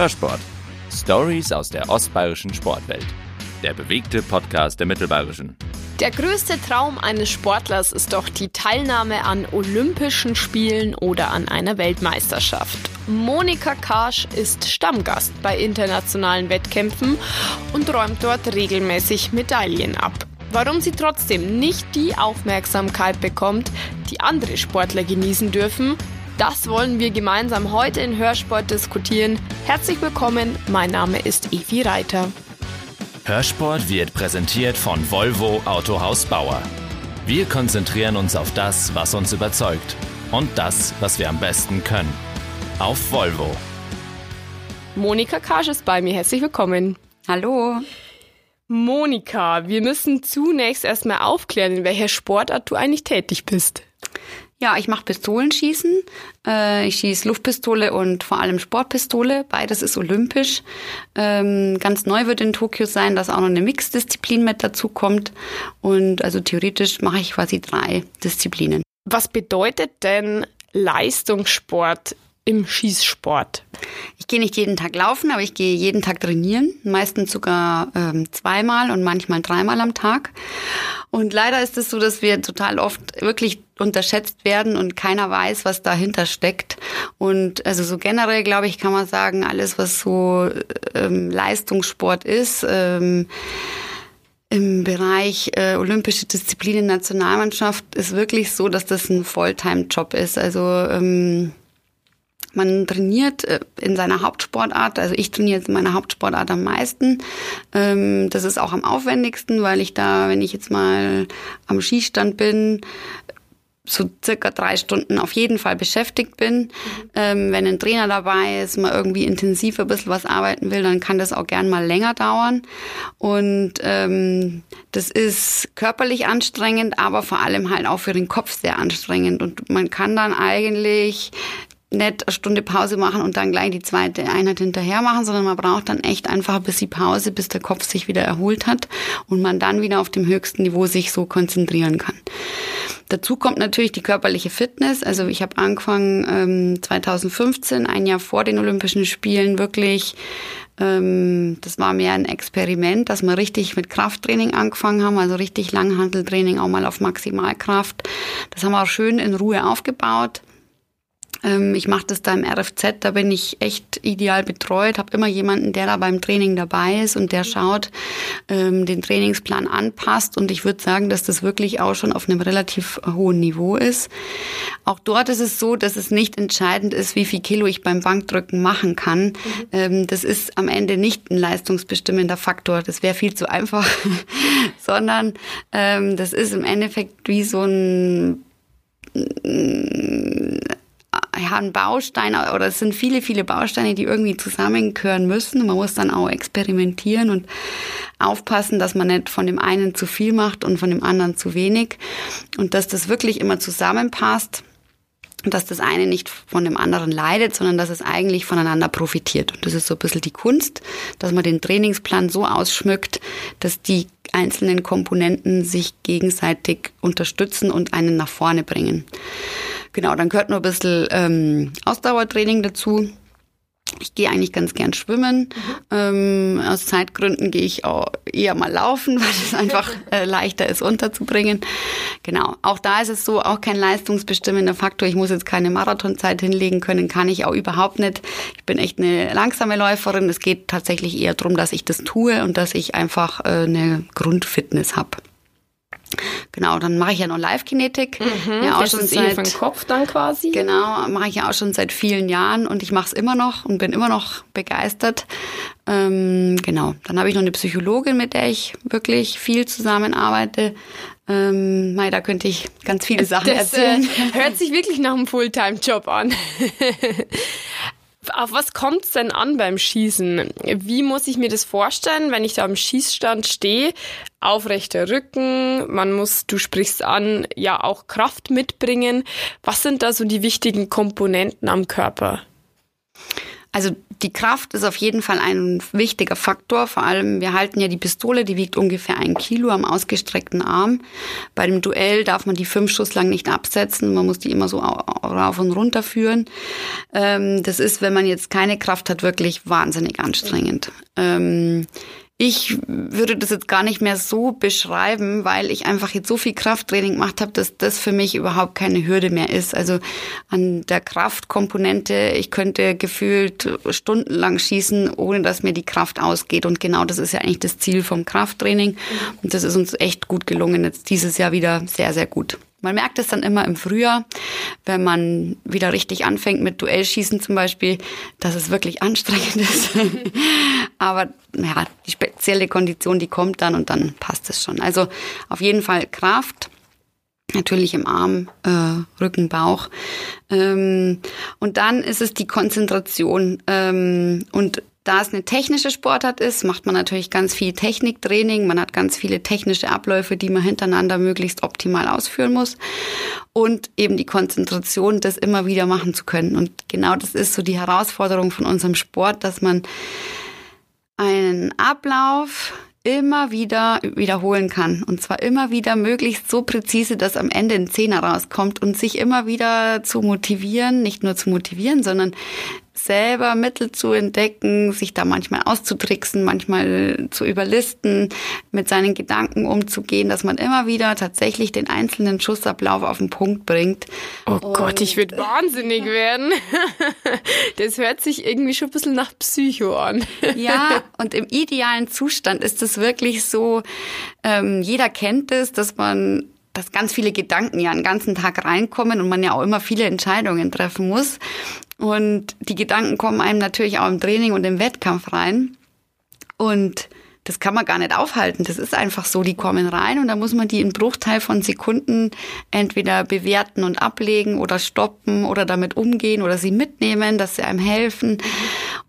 Hörsport. Stories aus der ostbayerischen Sportwelt. Der bewegte Podcast der Mittelbayerischen. Der größte Traum eines Sportlers ist doch die Teilnahme an Olympischen Spielen oder an einer Weltmeisterschaft. Monika Karsch ist Stammgast bei internationalen Wettkämpfen und räumt dort regelmäßig Medaillen ab. Warum sie trotzdem nicht die Aufmerksamkeit bekommt, die andere Sportler genießen dürfen, das wollen wir gemeinsam heute in Hörsport diskutieren. Herzlich willkommen, mein Name ist Evi Reiter. Hörsport wird präsentiert von Volvo Autohaus Bauer. Wir konzentrieren uns auf das, was uns überzeugt und das, was wir am besten können. Auf Volvo. Monika Karsch ist bei mir. Herzlich willkommen. Hallo. Monika, wir müssen zunächst erstmal aufklären, in welcher Sportart du eigentlich tätig bist. Ja, ich mache Pistolenschießen. Äh, ich schieße Luftpistole und vor allem Sportpistole. Beides ist olympisch. Ähm, ganz neu wird in Tokio sein, dass auch noch eine Mixdisziplin mit dazu kommt. Und also theoretisch mache ich quasi drei Disziplinen. Was bedeutet denn Leistungssport im Schießsport? Ich gehe nicht jeden Tag laufen, aber ich gehe jeden Tag trainieren, meistens sogar ähm, zweimal und manchmal dreimal am Tag. Und leider ist es so, dass wir total oft wirklich unterschätzt werden und keiner weiß, was dahinter steckt. Und also so generell, glaube ich, kann man sagen, alles, was so ähm, Leistungssport ist, ähm, im Bereich äh, olympische Disziplinen Nationalmannschaft ist wirklich so, dass das ein Volltime-Job ist. Also ähm, man trainiert äh, in seiner Hauptsportart, also ich trainiere in meiner Hauptsportart am meisten. Ähm, das ist auch am aufwendigsten, weil ich da, wenn ich jetzt mal am Schießstand bin, so circa drei Stunden auf jeden Fall beschäftigt bin. Mhm. Ähm, wenn ein Trainer dabei ist, mal irgendwie intensiver ein bisschen was arbeiten will, dann kann das auch gern mal länger dauern. Und ähm, das ist körperlich anstrengend, aber vor allem halt auch für den Kopf sehr anstrengend. Und man kann dann eigentlich nicht eine Stunde Pause machen und dann gleich die zweite Einheit hinterher machen, sondern man braucht dann echt einfach ein bisschen Pause, bis der Kopf sich wieder erholt hat und man dann wieder auf dem höchsten Niveau sich so konzentrieren kann. Dazu kommt natürlich die körperliche Fitness. Also ich habe angefangen ähm, 2015, ein Jahr vor den Olympischen Spielen, wirklich ähm, das war mehr ein Experiment, dass wir richtig mit Krafttraining angefangen haben, also richtig Langhanteltraining, auch mal auf Maximalkraft. Das haben wir auch schön in Ruhe aufgebaut. Ähm, ich mache das da im RFZ, da bin ich echt ideal betreut, habe immer jemanden, der da beim Training dabei ist und der schaut, ähm, den Trainingsplan anpasst und ich würde sagen, dass das wirklich auch schon auf einem relativ hohen Niveau ist. Auch dort ist es so, dass es nicht entscheidend ist, wie viel Kilo ich beim Bankdrücken machen kann. Mhm. Ähm, das ist am Ende nicht ein leistungsbestimmender Faktor, das wäre viel zu einfach, sondern das ist im Endeffekt wie so ein ja, ein Baustein oder es sind viele, viele Bausteine, die irgendwie zusammengehören müssen. Man muss dann auch experimentieren und aufpassen, dass man nicht von dem einen zu viel macht und von dem anderen zu wenig und dass das wirklich immer zusammenpasst und dass das eine nicht von dem anderen leidet, sondern dass es eigentlich voneinander profitiert. Und das ist so ein bisschen die Kunst, dass man den Trainingsplan so ausschmückt, dass die einzelnen Komponenten sich gegenseitig unterstützen und einen nach vorne bringen. Genau, dann gehört nur ein bisschen ähm, Ausdauertraining dazu. Ich gehe eigentlich ganz gern schwimmen. Mhm. Ähm, aus Zeitgründen gehe ich auch eher mal laufen, weil es einfach äh, leichter ist unterzubringen. Genau. Auch da ist es so, auch kein leistungsbestimmender Faktor. Ich muss jetzt keine Marathonzeit hinlegen können, kann ich auch überhaupt nicht. Ich bin echt eine langsame Läuferin. Es geht tatsächlich eher darum, dass ich das tue und dass ich einfach äh, eine Grundfitness habe. Genau, dann mache ich ja noch Live-Kinetik. Mhm, ja, auch das schon ist seit, den Kopf dann quasi. Genau, mache ich ja auch schon seit vielen Jahren und ich mache es immer noch und bin immer noch begeistert. Ähm, genau, dann habe ich noch eine Psychologin, mit der ich wirklich viel zusammenarbeite. Ähm, Mai, da könnte ich ganz viele Sachen das, erzählen. Äh, hört sich wirklich nach einem Fulltime-Job an. Auf was kommt es denn an beim Schießen? Wie muss ich mir das vorstellen, wenn ich da am Schießstand stehe? Aufrechter Rücken, man muss, du sprichst an, ja auch Kraft mitbringen. Was sind da so die wichtigen Komponenten am Körper? Also die Kraft ist auf jeden Fall ein wichtiger Faktor. Vor allem, wir halten ja die Pistole, die wiegt ungefähr ein Kilo am ausgestreckten Arm. Bei dem Duell darf man die fünf Schuss lang nicht absetzen. Man muss die immer so rauf und runter führen. Ähm, das ist, wenn man jetzt keine Kraft hat, wirklich wahnsinnig anstrengend. Ich würde das jetzt gar nicht mehr so beschreiben, weil ich einfach jetzt so viel Krafttraining gemacht habe, dass das für mich überhaupt keine Hürde mehr ist. Also an der Kraftkomponente, ich könnte gefühlt stundenlang schießen, ohne dass mir die Kraft ausgeht. Und genau das ist ja eigentlich das Ziel vom Krafttraining. Und das ist uns echt gut gelungen. Jetzt dieses Jahr wieder sehr, sehr gut. Man merkt es dann immer im Frühjahr, wenn man wieder richtig anfängt mit Duellschießen zum Beispiel, dass es wirklich anstrengend ist. Aber ja, die spezielle Kondition, die kommt dann und dann passt es schon. Also auf jeden Fall Kraft, natürlich im Arm, äh, Rücken, Bauch. Ähm, und dann ist es die Konzentration. Ähm, und da es eine technische Sportart ist, macht man natürlich ganz viel Techniktraining. Man hat ganz viele technische Abläufe, die man hintereinander möglichst optimal ausführen muss. Und eben die Konzentration, das immer wieder machen zu können. Und genau das ist so die Herausforderung von unserem Sport, dass man einen Ablauf immer wieder wiederholen kann. Und zwar immer wieder möglichst so präzise, dass am Ende ein Zehner rauskommt und sich immer wieder zu motivieren, nicht nur zu motivieren, sondern selber Mittel zu entdecken, sich da manchmal auszutricksen, manchmal zu überlisten, mit seinen Gedanken umzugehen, dass man immer wieder tatsächlich den einzelnen Schussablauf auf den Punkt bringt. Oh und Gott, ich würde wahnsinnig werden. Das hört sich irgendwie schon ein bisschen nach Psycho an. Ja, und im idealen Zustand ist es wirklich so, ähm, jeder kennt es, dass man dass ganz viele Gedanken ja einen ganzen Tag reinkommen und man ja auch immer viele Entscheidungen treffen muss. Und die Gedanken kommen einem natürlich auch im Training und im Wettkampf rein. Und das kann man gar nicht aufhalten. Das ist einfach so, die kommen rein und da muss man die in Bruchteil von Sekunden entweder bewerten und ablegen oder stoppen oder damit umgehen oder sie mitnehmen, dass sie einem helfen.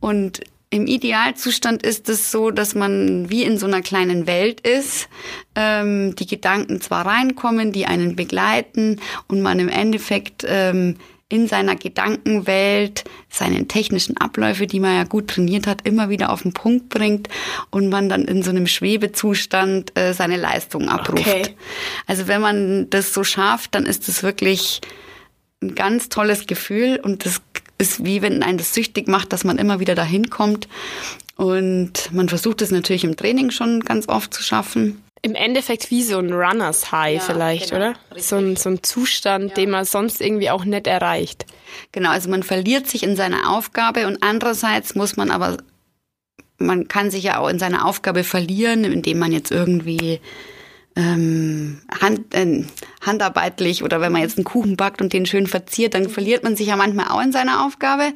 Und im Idealzustand ist es so, dass man wie in so einer kleinen Welt ist, ähm, die Gedanken zwar reinkommen, die einen begleiten und man im Endeffekt ähm, in seiner Gedankenwelt seine technischen Abläufe, die man ja gut trainiert hat, immer wieder auf den Punkt bringt und man dann in so einem Schwebezustand äh, seine Leistung abruft. Okay. Also wenn man das so schafft, dann ist es wirklich ein ganz tolles Gefühl und das ist wie wenn einen das süchtig macht, dass man immer wieder dahin kommt. Und man versucht es natürlich im Training schon ganz oft zu schaffen. Im Endeffekt wie so ein Runners High ja, vielleicht, genau, oder? So ein, so ein Zustand, ja. den man sonst irgendwie auch nicht erreicht. Genau, also man verliert sich in seiner Aufgabe und andererseits muss man aber, man kann sich ja auch in seiner Aufgabe verlieren, indem man jetzt irgendwie ähm, hand, äh, handarbeitlich oder wenn man jetzt einen Kuchen backt und den schön verziert, dann verliert man sich ja manchmal auch in seiner Aufgabe.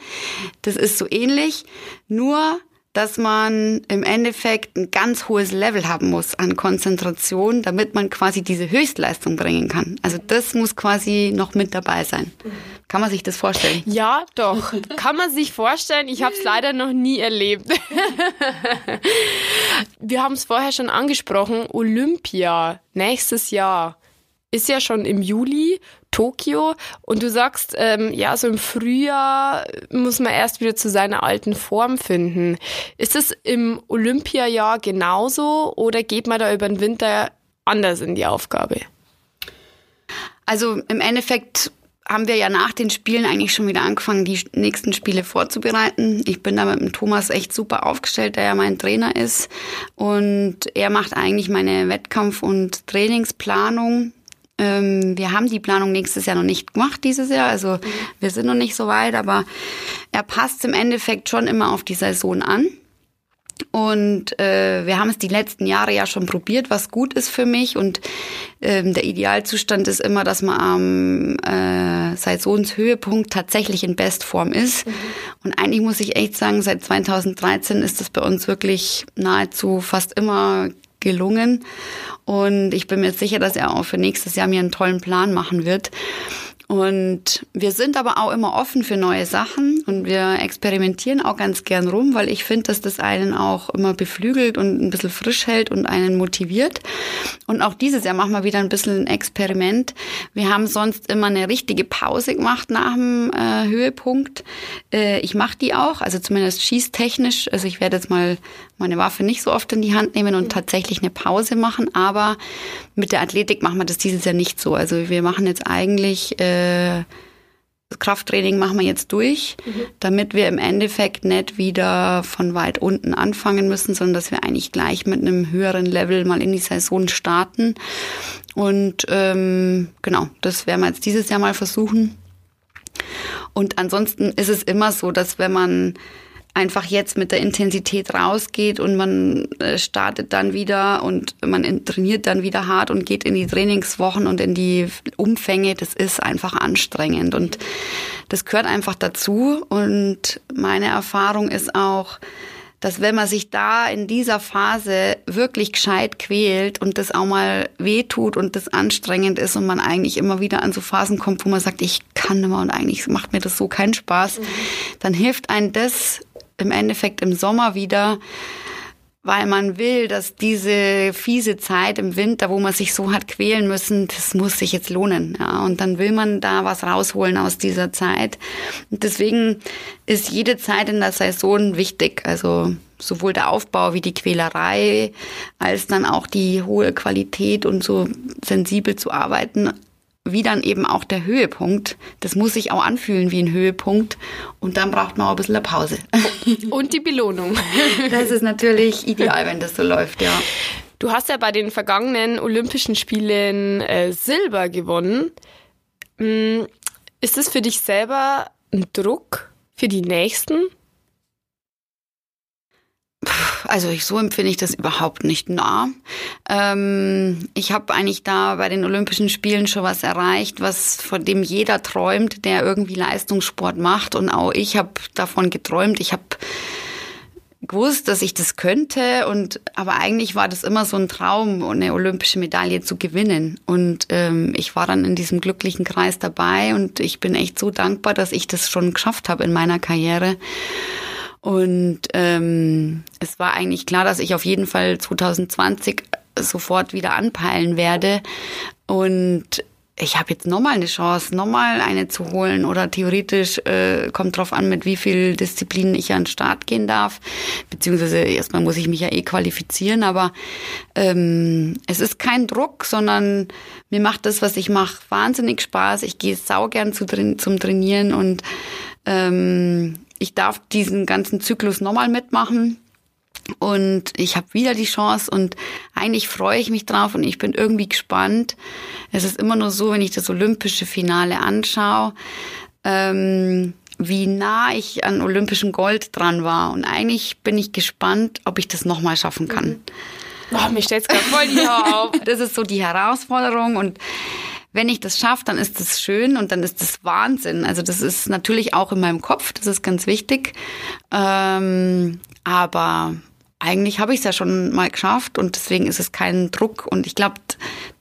Das ist so ähnlich, nur dass man im Endeffekt ein ganz hohes Level haben muss an Konzentration, damit man quasi diese Höchstleistung bringen kann. Also das muss quasi noch mit dabei sein. Kann man sich das vorstellen? Ja, doch. Kann man sich vorstellen. Ich habe es leider noch nie erlebt. Wir haben es vorher schon angesprochen. Olympia nächstes Jahr ist ja schon im Juli Tokio und du sagst, ähm, ja, so im Frühjahr muss man erst wieder zu seiner alten Form finden. Ist es im Olympiajahr genauso oder geht man da über den Winter anders in die Aufgabe? Also im Endeffekt haben wir ja nach den Spielen eigentlich schon wieder angefangen, die nächsten Spiele vorzubereiten. Ich bin da mit dem Thomas echt super aufgestellt, der ja mein Trainer ist. Und er macht eigentlich meine Wettkampf- und Trainingsplanung. Ähm, wir haben die Planung nächstes Jahr noch nicht gemacht dieses Jahr, also mhm. wir sind noch nicht so weit, aber er passt im Endeffekt schon immer auf die Saison an. Und äh, wir haben es die letzten Jahre ja schon probiert, was gut ist für mich. Und ähm, der Idealzustand ist immer, dass man am äh, Saisonshöhepunkt tatsächlich in Bestform ist. Mhm. Und eigentlich muss ich echt sagen, seit 2013 ist das bei uns wirklich nahezu fast immer gelungen. Und ich bin mir sicher, dass er auch für nächstes Jahr mir einen tollen Plan machen wird. Und wir sind aber auch immer offen für neue Sachen und wir experimentieren auch ganz gern rum, weil ich finde, dass das einen auch immer beflügelt und ein bisschen frisch hält und einen motiviert. Und auch dieses Jahr machen wir wieder ein bisschen ein Experiment. Wir haben sonst immer eine richtige Pause gemacht nach dem äh, Höhepunkt. Äh, ich mache die auch, also zumindest schießtechnisch. Also ich werde jetzt mal meine Waffe nicht so oft in die Hand nehmen und tatsächlich eine Pause machen. Aber mit der Athletik machen wir das dieses Jahr nicht so. Also wir machen jetzt eigentlich äh, Krafttraining machen wir jetzt durch, mhm. damit wir im Endeffekt nicht wieder von weit unten anfangen müssen, sondern dass wir eigentlich gleich mit einem höheren Level mal in die Saison starten. Und ähm, genau, das werden wir jetzt dieses Jahr mal versuchen. Und ansonsten ist es immer so, dass wenn man einfach jetzt mit der Intensität rausgeht und man äh, startet dann wieder und man trainiert dann wieder hart und geht in die Trainingswochen und in die Umfänge, das ist einfach anstrengend und das gehört einfach dazu und meine Erfahrung ist auch, dass wenn man sich da in dieser Phase wirklich gescheit quält und das auch mal wehtut und das anstrengend ist und man eigentlich immer wieder an so Phasen kommt, wo man sagt, ich kann nicht mehr und eigentlich macht mir das so keinen Spaß, mhm. dann hilft einem das im Endeffekt im Sommer wieder, weil man will, dass diese fiese Zeit im Winter, wo man sich so hat quälen müssen, das muss sich jetzt lohnen. Ja, und dann will man da was rausholen aus dieser Zeit. Und deswegen ist jede Zeit in der Saison wichtig. Also sowohl der Aufbau wie die Quälerei, als dann auch die hohe Qualität und so sensibel zu arbeiten wie dann eben auch der Höhepunkt. Das muss sich auch anfühlen wie ein Höhepunkt. Und dann braucht man auch ein bisschen eine Pause. Und die Belohnung. Das ist natürlich ideal, wenn das so läuft, ja. Du hast ja bei den vergangenen Olympischen Spielen äh, Silber gewonnen. Hm, ist es für dich selber ein Druck für die nächsten? Also ich, so empfinde ich das überhaupt nicht nah. Ähm, ich habe eigentlich da bei den Olympischen Spielen schon was erreicht, was von dem jeder träumt, der irgendwie Leistungssport macht. Und auch ich habe davon geträumt. Ich habe gewusst, dass ich das könnte und aber eigentlich war das immer so ein Traum, eine olympische Medaille zu gewinnen und ähm, ich war dann in diesem glücklichen Kreis dabei und ich bin echt so dankbar, dass ich das schon geschafft habe in meiner Karriere und ähm, es war eigentlich klar, dass ich auf jeden Fall 2020 sofort wieder anpeilen werde. Und ich habe jetzt nochmal eine Chance, nochmal eine zu holen oder theoretisch äh, kommt drauf an, mit wie viel Disziplinen ich an den Start gehen darf. Beziehungsweise erstmal muss ich mich ja eh qualifizieren, aber ähm, es ist kein Druck, sondern mir macht das, was ich mache, wahnsinnig Spaß. Ich gehe saugern zu, zum Trainieren und ähm, ich darf diesen ganzen Zyklus nochmal mitmachen. Und ich habe wieder die Chance und eigentlich freue ich mich drauf und ich bin irgendwie gespannt. Es ist immer nur so, wenn ich das olympische Finale anschaue, ähm, wie nah ich an olympischem Gold dran war. Und eigentlich bin ich gespannt, ob ich das nochmal schaffen kann. Mhm. Oh, mir stellt's gerade voll die Haare auf. Das ist so die Herausforderung und wenn ich das schaffe, dann ist das schön und dann ist das Wahnsinn. Also das ist natürlich auch in meinem Kopf, das ist ganz wichtig. Ähm, aber eigentlich habe ich es ja schon mal geschafft und deswegen ist es kein Druck. Und ich glaube,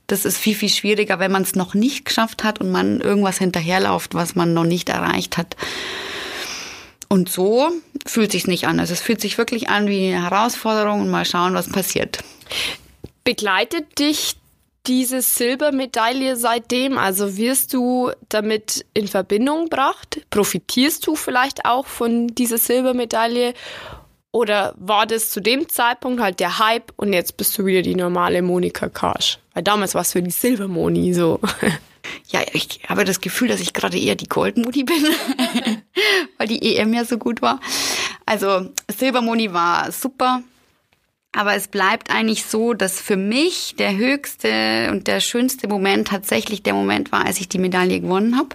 das ist viel, viel schwieriger, wenn man es noch nicht geschafft hat und man irgendwas hinterherläuft, was man noch nicht erreicht hat. Und so fühlt sich nicht an. Also es fühlt sich wirklich an wie eine Herausforderung und mal schauen, was passiert. Begleitet dich diese Silbermedaille seitdem? Also wirst du damit in Verbindung gebracht? Profitierst du vielleicht auch von dieser Silbermedaille? Oder war das zu dem Zeitpunkt halt der Hype und jetzt bist du wieder die normale Monika Karsch? Weil damals war es für die Silbermoni so. Ja, ich habe das Gefühl, dass ich gerade eher die Goldmoni bin, weil die EM ja so gut war. Also Silbermoni war super. Aber es bleibt eigentlich so, dass für mich der höchste und der schönste Moment tatsächlich der Moment war, als ich die Medaille gewonnen habe.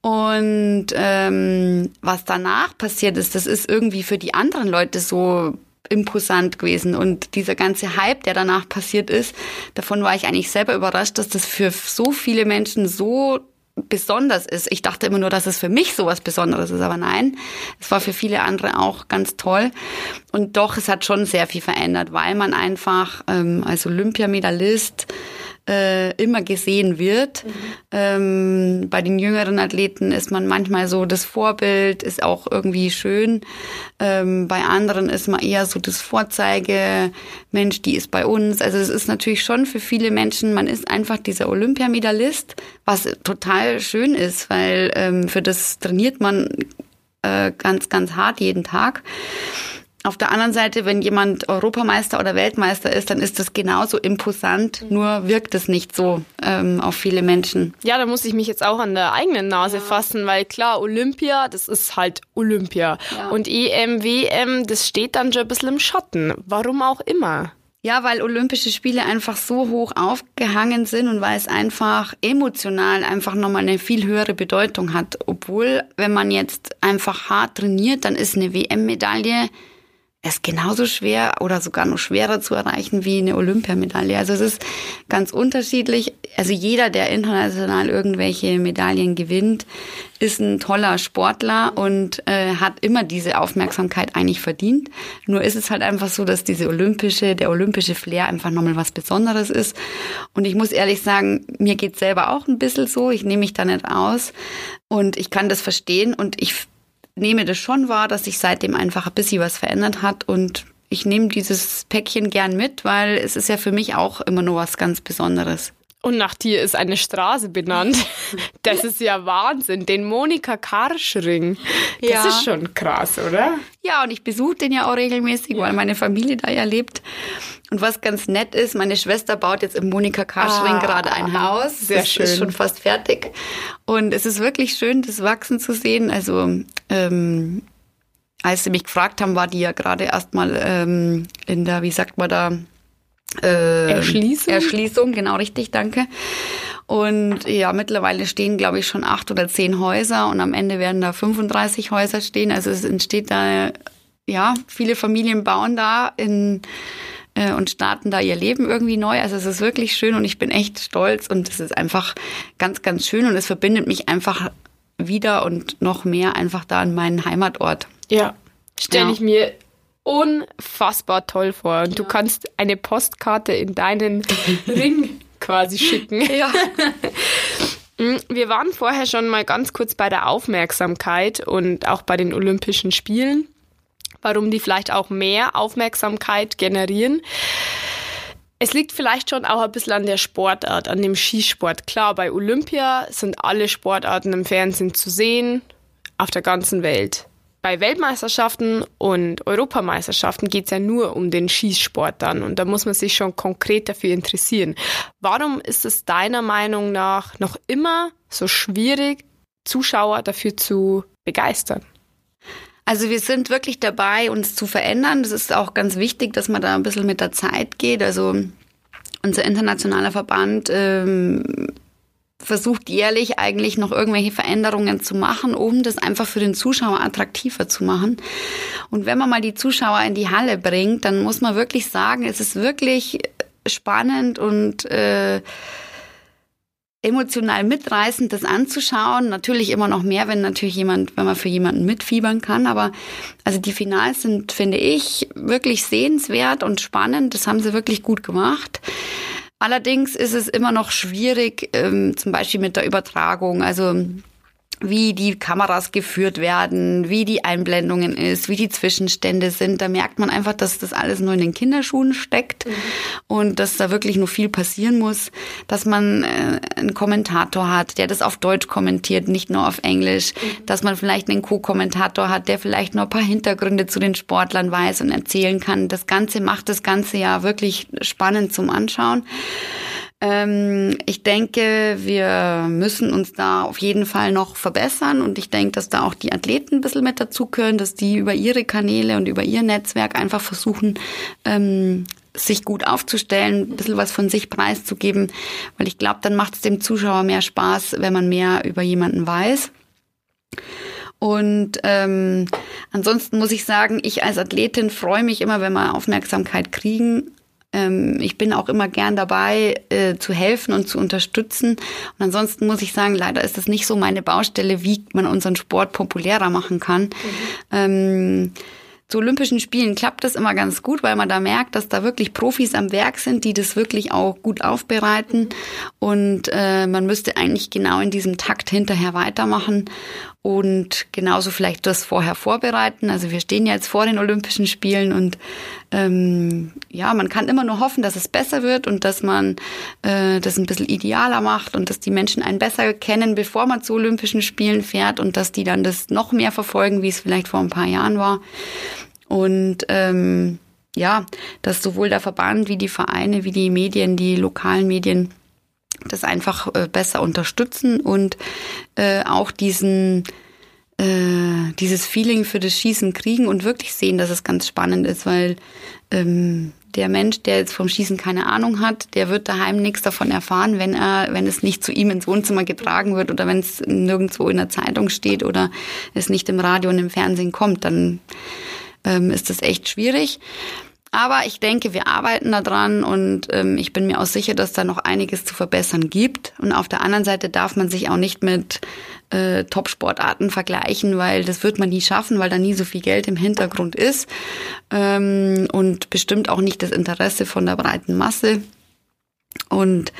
Und ähm, was danach passiert ist, das ist irgendwie für die anderen Leute so imposant gewesen. Und dieser ganze Hype, der danach passiert ist, davon war ich eigentlich selber überrascht, dass das für so viele Menschen so besonders ist. Ich dachte immer nur, dass es für mich so was Besonderes ist, aber nein, es war für viele andere auch ganz toll. Und doch, es hat schon sehr viel verändert, weil man einfach ähm, als Olympiamedaillist äh, immer gesehen wird. Mhm. Ähm, bei den jüngeren Athleten ist man manchmal so das Vorbild, ist auch irgendwie schön. Ähm, bei anderen ist man eher so das Vorzeige, Mensch, die ist bei uns. Also es ist natürlich schon für viele Menschen, man ist einfach dieser Olympiamedaillist, was total schön ist, weil ähm, für das trainiert man äh, ganz, ganz hart jeden Tag. Auf der anderen Seite, wenn jemand Europameister oder Weltmeister ist, dann ist das genauso imposant, nur wirkt es nicht so ähm, auf viele Menschen. Ja, da muss ich mich jetzt auch an der eigenen Nase ja. fassen, weil klar, Olympia, das ist halt Olympia. Ja. Und EM, WM, das steht dann schon ein bisschen im Schatten. Warum auch immer. Ja, weil Olympische Spiele einfach so hoch aufgehangen sind und weil es einfach emotional einfach nochmal eine viel höhere Bedeutung hat. Obwohl, wenn man jetzt einfach hart trainiert, dann ist eine WM-Medaille ist genauso schwer oder sogar noch schwerer zu erreichen wie eine Olympiamedaille. Also es ist ganz unterschiedlich. Also jeder, der international irgendwelche Medaillen gewinnt, ist ein toller Sportler und äh, hat immer diese Aufmerksamkeit eigentlich verdient. Nur ist es halt einfach so, dass diese olympische, der olympische Flair einfach nochmal was Besonderes ist. Und ich muss ehrlich sagen, mir geht selber auch ein bisschen so. Ich nehme mich da nicht aus und ich kann das verstehen und ich nehme das schon wahr, dass sich seitdem einfach ein bisschen was verändert hat und ich nehme dieses Päckchen gern mit, weil es ist ja für mich auch immer nur was ganz Besonderes. Und nach dir ist eine Straße benannt. Das ist ja Wahnsinn. Den Monika Karschring. Das ja. ist schon krass, oder? Ja, und ich besuche den ja auch regelmäßig, weil meine Familie da ja lebt. Und was ganz nett ist, meine Schwester baut jetzt im Monika Karschring ah, gerade ein Haus. Sehr das schön. ist schon fast fertig. Und es ist wirklich schön, das wachsen zu sehen. Also ähm, als sie mich gefragt haben, war die ja gerade erstmal ähm, in der, wie sagt man da, äh, Erschließung? Erschließung, genau richtig, danke. Und ja, mittlerweile stehen, glaube ich, schon acht oder zehn Häuser und am Ende werden da 35 Häuser stehen. Also es entsteht da, ja, viele Familien bauen da in äh, und starten da ihr Leben irgendwie neu. Also es ist wirklich schön und ich bin echt stolz und es ist einfach ganz, ganz schön und es verbindet mich einfach wieder und noch mehr einfach da an meinen Heimatort. Ja, stelle ja. ich mir unfassbar toll vor. Und ja. du kannst eine Postkarte in deinen Ring quasi schicken. Ja. Mm, wir waren vorher schon mal ganz kurz bei der Aufmerksamkeit und auch bei den Olympischen Spielen, warum die vielleicht auch mehr Aufmerksamkeit generieren. Es liegt vielleicht schon auch ein bisschen an der Sportart, an dem Skisport. Klar, bei Olympia sind alle Sportarten im Fernsehen zu sehen, auf der ganzen Welt bei Weltmeisterschaften und Europameisterschaften geht es ja nur um den Schießsport dann und da muss man sich schon konkret dafür interessieren. Warum ist es deiner Meinung nach noch immer so schwierig, Zuschauer dafür zu begeistern? Also wir sind wirklich dabei, uns zu verändern. Das ist auch ganz wichtig, dass man da ein bisschen mit der Zeit geht. Also unser internationaler Verband ähm, versucht jährlich eigentlich noch irgendwelche Veränderungen zu machen, um das einfach für den Zuschauer attraktiver zu machen. Und wenn man mal die Zuschauer in die Halle bringt, dann muss man wirklich sagen, es ist wirklich spannend und äh, emotional mitreißend, das anzuschauen. Natürlich immer noch mehr, wenn natürlich jemand, wenn man für jemanden mitfiebern kann. Aber also die Finals sind, finde ich, wirklich sehenswert und spannend. Das haben sie wirklich gut gemacht. Allerdings ist es immer noch schwierig, ähm, zum Beispiel mit der Übertragung. Also wie die Kameras geführt werden, wie die Einblendungen ist, wie die Zwischenstände sind. Da merkt man einfach, dass das alles nur in den Kinderschuhen steckt mhm. und dass da wirklich nur viel passieren muss, dass man äh, einen Kommentator hat, der das auf Deutsch kommentiert, nicht nur auf Englisch, mhm. dass man vielleicht einen Co-Kommentator hat, der vielleicht noch ein paar Hintergründe zu den Sportlern weiß und erzählen kann. Das Ganze macht das Ganze ja wirklich spannend zum Anschauen. Ähm, ich denke, wir müssen uns da auf jeden Fall noch verbessern und ich denke, dass da auch die Athleten ein bisschen mit dazu gehören, dass die über ihre Kanäle und über ihr Netzwerk einfach versuchen, ähm, sich gut aufzustellen, ein bisschen was von sich preiszugeben, weil ich glaube, dann macht es dem Zuschauer mehr Spaß, wenn man mehr über jemanden weiß. Und ähm, ansonsten muss ich sagen, ich als Athletin freue mich immer, wenn wir Aufmerksamkeit kriegen. Ähm, ich bin auch immer gern dabei, äh, zu helfen und zu unterstützen. Und ansonsten muss ich sagen, leider ist das nicht so meine Baustelle, wie man unseren Sport populärer machen kann. Mhm. Ähm, zu Olympischen Spielen klappt das immer ganz gut, weil man da merkt, dass da wirklich Profis am Werk sind, die das wirklich auch gut aufbereiten. Und äh, man müsste eigentlich genau in diesem Takt hinterher weitermachen und genauso vielleicht das vorher vorbereiten. Also wir stehen ja jetzt vor den Olympischen Spielen und ähm, ja, man kann immer nur hoffen, dass es besser wird und dass man äh, das ein bisschen idealer macht und dass die Menschen einen besser kennen, bevor man zu Olympischen Spielen fährt und dass die dann das noch mehr verfolgen, wie es vielleicht vor ein paar Jahren war. Und ähm, ja, dass sowohl der Verband wie die Vereine, wie die Medien, die lokalen Medien das einfach äh, besser unterstützen und äh, auch diesen äh, dieses Feeling für das Schießen kriegen und wirklich sehen, dass es ganz spannend ist, weil ähm, der Mensch, der jetzt vom Schießen keine Ahnung hat, der wird daheim nichts davon erfahren, wenn er, wenn es nicht zu ihm ins Wohnzimmer getragen wird oder wenn es nirgendwo in der Zeitung steht oder es nicht im Radio und im Fernsehen kommt, dann ähm, ist das echt schwierig. Aber ich denke, wir arbeiten daran und ähm, ich bin mir auch sicher, dass da noch einiges zu verbessern gibt. Und auf der anderen Seite darf man sich auch nicht mit äh, Top-Sportarten vergleichen, weil das wird man nie schaffen, weil da nie so viel Geld im Hintergrund ist ähm, und bestimmt auch nicht das Interesse von der breiten Masse. Und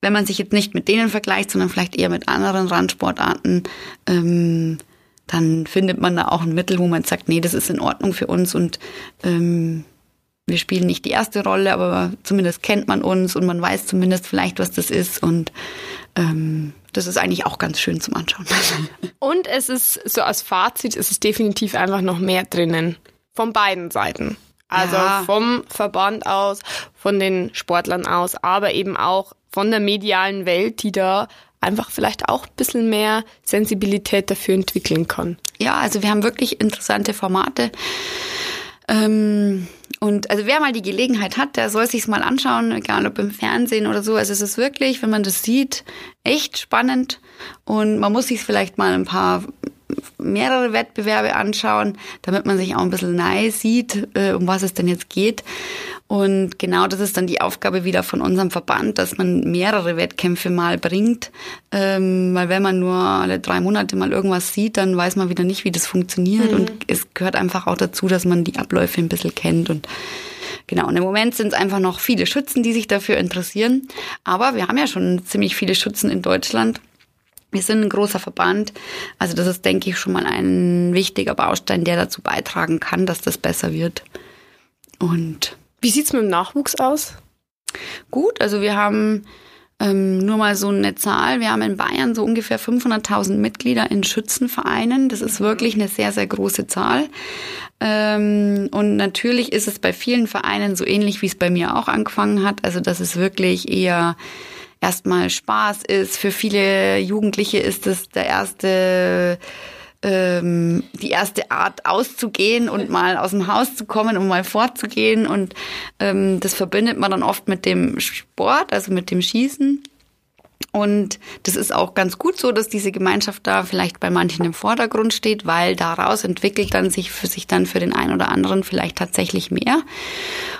wenn man sich jetzt nicht mit denen vergleicht, sondern vielleicht eher mit anderen Randsportarten, ähm, dann findet man da auch ein Mittel, wo man sagt, nee, das ist in Ordnung für uns und ähm, wir spielen nicht die erste Rolle, aber zumindest kennt man uns und man weiß zumindest vielleicht, was das ist. Und ähm, das ist eigentlich auch ganz schön zum Anschauen. Und es ist so als Fazit, es ist definitiv einfach noch mehr drinnen. Von beiden Seiten. Also ja. vom Verband aus, von den Sportlern aus, aber eben auch von der medialen Welt, die da einfach vielleicht auch ein bisschen mehr Sensibilität dafür entwickeln kann. Ja, also wir haben wirklich interessante Formate. Ähm, und also wer mal die Gelegenheit hat, der soll sich's mal anschauen, egal ob im Fernsehen oder so. Also es ist wirklich, wenn man das sieht, echt spannend. Und man muss sich vielleicht mal ein paar mehrere Wettbewerbe anschauen, damit man sich auch ein bisschen nahe sieht, äh, um was es denn jetzt geht. Und genau das ist dann die Aufgabe wieder von unserem Verband, dass man mehrere Wettkämpfe mal bringt. Ähm, weil wenn man nur alle drei Monate mal irgendwas sieht, dann weiß man wieder nicht, wie das funktioniert. Mhm. Und es gehört einfach auch dazu, dass man die Abläufe ein bisschen kennt und Genau, und im Moment sind es einfach noch viele Schützen, die sich dafür interessieren. Aber wir haben ja schon ziemlich viele Schützen in Deutschland. Wir sind ein großer Verband. Also das ist, denke ich, schon mal ein wichtiger Baustein, der dazu beitragen kann, dass das besser wird. Und wie sieht's mit dem Nachwuchs aus? Gut, also wir haben ähm, nur mal so eine Zahl. Wir haben in Bayern so ungefähr 500.000 Mitglieder in Schützenvereinen. Das ist wirklich eine sehr, sehr große Zahl. Ähm, und natürlich ist es bei vielen Vereinen so ähnlich, wie es bei mir auch angefangen hat. Also, dass es wirklich eher erstmal Spaß ist. Für viele Jugendliche ist es der erste ähm, die erste Art auszugehen und mal aus dem Haus zu kommen und mal fortzugehen. Und ähm, das verbindet man dann oft mit dem Sport, also mit dem Schießen. Und das ist auch ganz gut so, dass diese Gemeinschaft da vielleicht bei manchen im Vordergrund steht, weil daraus entwickelt dann sich für sich dann für den einen oder anderen vielleicht tatsächlich mehr.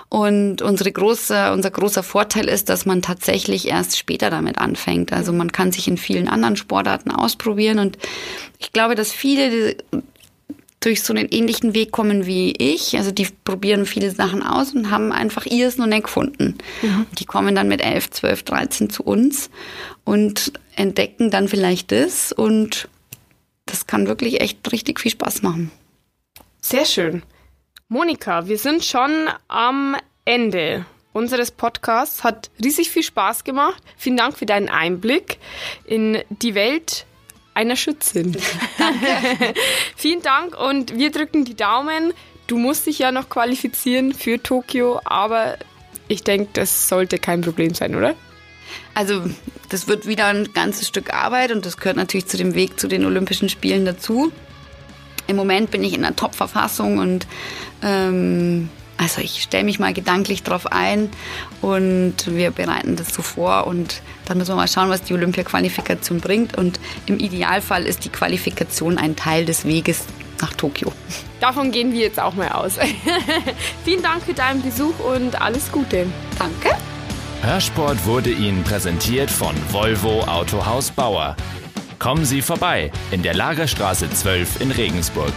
Und unsere große, unser großer Vorteil ist, dass man tatsächlich erst später damit anfängt. Also man kann sich in vielen anderen Sportarten ausprobieren und ich glaube, dass viele durch so einen ähnlichen Weg kommen wie ich. Also die probieren viele Sachen aus und haben einfach ihres noch nicht gefunden. Mhm. Die kommen dann mit 11, 12, 13 zu uns und entdecken dann vielleicht das und das kann wirklich echt richtig viel Spaß machen. Sehr schön. Monika, wir sind schon am Ende unseres Podcasts. Hat riesig viel Spaß gemacht. Vielen Dank für deinen Einblick in die Welt einer Schützin. Danke. Vielen Dank und wir drücken die Daumen. Du musst dich ja noch qualifizieren für Tokio, aber ich denke, das sollte kein Problem sein, oder? Also, das wird wieder ein ganzes Stück Arbeit und das gehört natürlich zu dem Weg zu den Olympischen Spielen dazu. Im Moment bin ich in einer Top-Verfassung und ähm, also ich stelle mich mal gedanklich drauf ein und wir bereiten das so vor und dann müssen wir mal schauen, was die Olympia-Qualifikation bringt. Und im Idealfall ist die Qualifikation ein Teil des Weges nach Tokio. Davon gehen wir jetzt auch mal aus. Vielen Dank für deinen Besuch und alles Gute. Danke. Hörsport wurde Ihnen präsentiert von Volvo Autohaus Bauer. Kommen Sie vorbei in der Lagerstraße 12 in Regensburg.